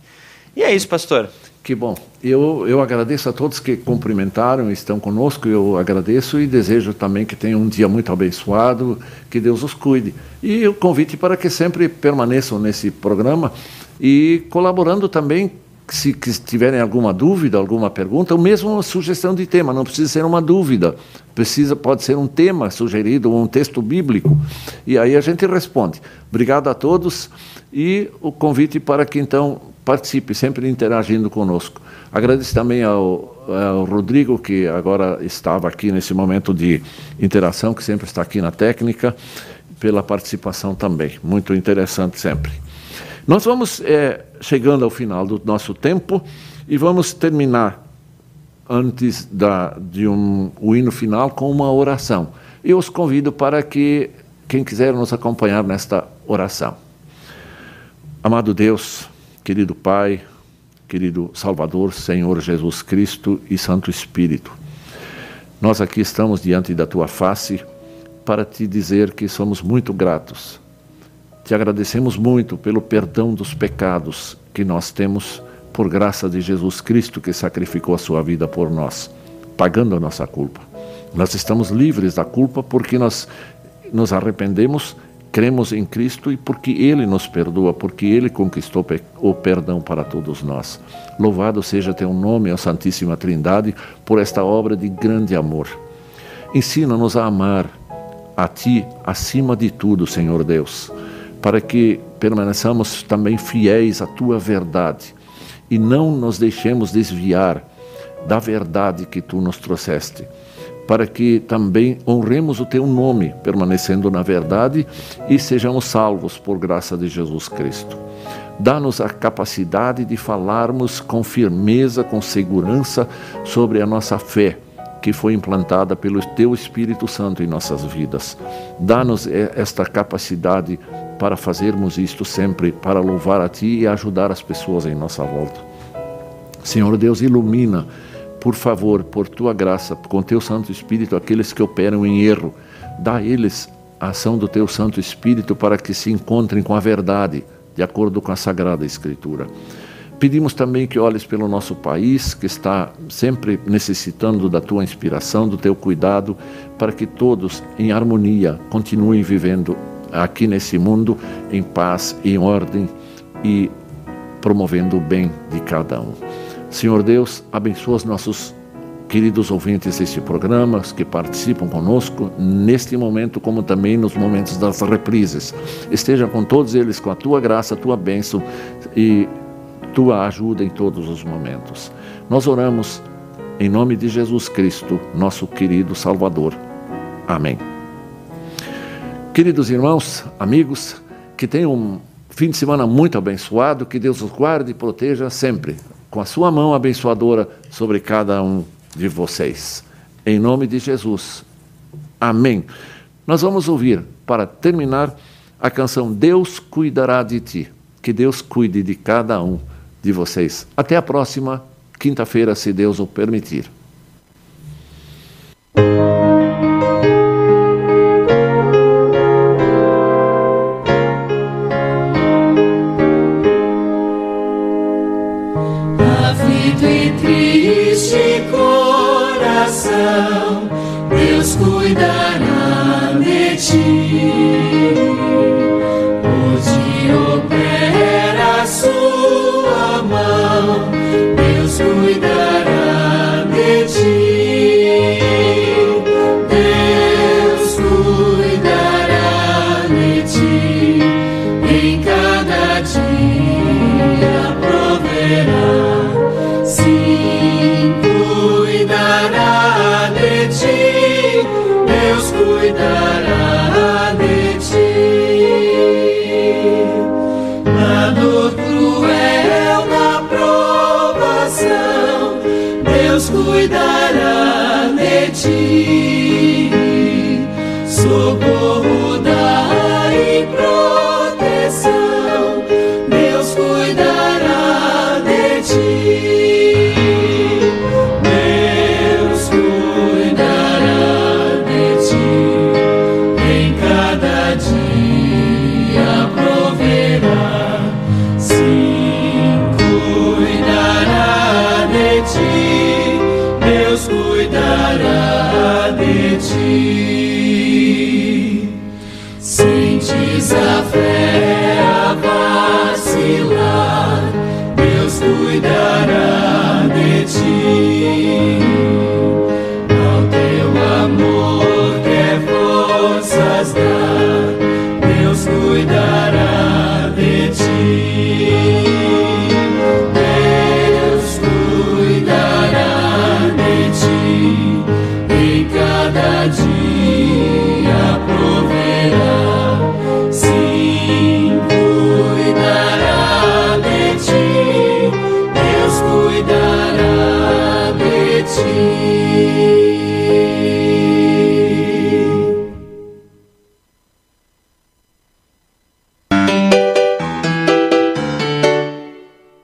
E é isso, pastor. Que bom. Eu, eu agradeço a todos que cumprimentaram, estão conosco. Eu agradeço e desejo também que tenham um dia muito abençoado, que Deus os cuide. E o convite para que sempre permaneçam nesse programa e colaborando também se tiverem alguma dúvida, alguma pergunta, ou mesmo uma sugestão de tema, não precisa ser uma dúvida, precisa pode ser um tema sugerido ou um texto bíblico, e aí a gente responde. Obrigado a todos e o convite para que então participe, sempre interagindo conosco. Agradeço também ao, ao Rodrigo, que agora estava aqui nesse momento de interação, que sempre está aqui na técnica, pela participação também. Muito interessante sempre. Nós vamos é, chegando ao final do nosso tempo e vamos terminar antes da, de um, o hino final com uma oração. Eu os convido para que quem quiser nos acompanhar nesta oração. Amado Deus, querido Pai, querido Salvador, Senhor Jesus Cristo e Santo Espírito, nós aqui estamos diante da tua face para te dizer que somos muito gratos te agradecemos muito pelo perdão dos pecados que nós temos por graça de Jesus Cristo que sacrificou a sua vida por nós, pagando a nossa culpa. Nós estamos livres da culpa porque nós nos arrependemos, cremos em Cristo e porque Ele nos perdoa, porque Ele conquistou o perdão para todos nós. Louvado seja teu nome, ó Santíssima Trindade, por esta obra de grande amor. Ensina-nos a amar a Ti acima de tudo, Senhor Deus para que permaneçamos também fiéis à tua verdade e não nos deixemos desviar da verdade que tu nos trouxeste. Para que também honremos o teu nome, permanecendo na verdade e sejamos salvos por graça de Jesus Cristo. Dá-nos a capacidade de falarmos com firmeza, com segurança sobre a nossa fé, que foi implantada pelo Teu Espírito Santo em nossas vidas. Dá-nos esta capacidade para fazermos isto sempre, para louvar a Ti e ajudar as pessoas em nossa volta. Senhor Deus, ilumina, por favor, por Tua graça, com Teu Santo Espírito, aqueles que operam em erro. Dá a eles a ação do Teu Santo Espírito para que se encontrem com a verdade de acordo com a Sagrada Escritura. Pedimos também que olhes pelo nosso país, que está sempre necessitando da tua inspiração, do teu cuidado, para que todos, em harmonia, continuem vivendo aqui nesse mundo em paz, em ordem e promovendo o bem de cada um. Senhor Deus, abençoa os nossos queridos ouvintes deste programa, que participam conosco neste momento, como também nos momentos das reprises. Esteja com todos eles com a tua graça, a tua bênção e tua ajuda em todos os momentos. Nós oramos em nome de Jesus Cristo, nosso querido Salvador. Amém. Queridos irmãos, amigos, que tenham um fim de semana muito abençoado, que Deus os guarde e proteja sempre, com a sua mão abençoadora sobre cada um de vocês. Em nome de Jesus. Amém. Nós vamos ouvir, para terminar, a canção Deus cuidará de ti. Que Deus cuide de cada um de vocês. Até a próxima quinta-feira, se Deus o permitir.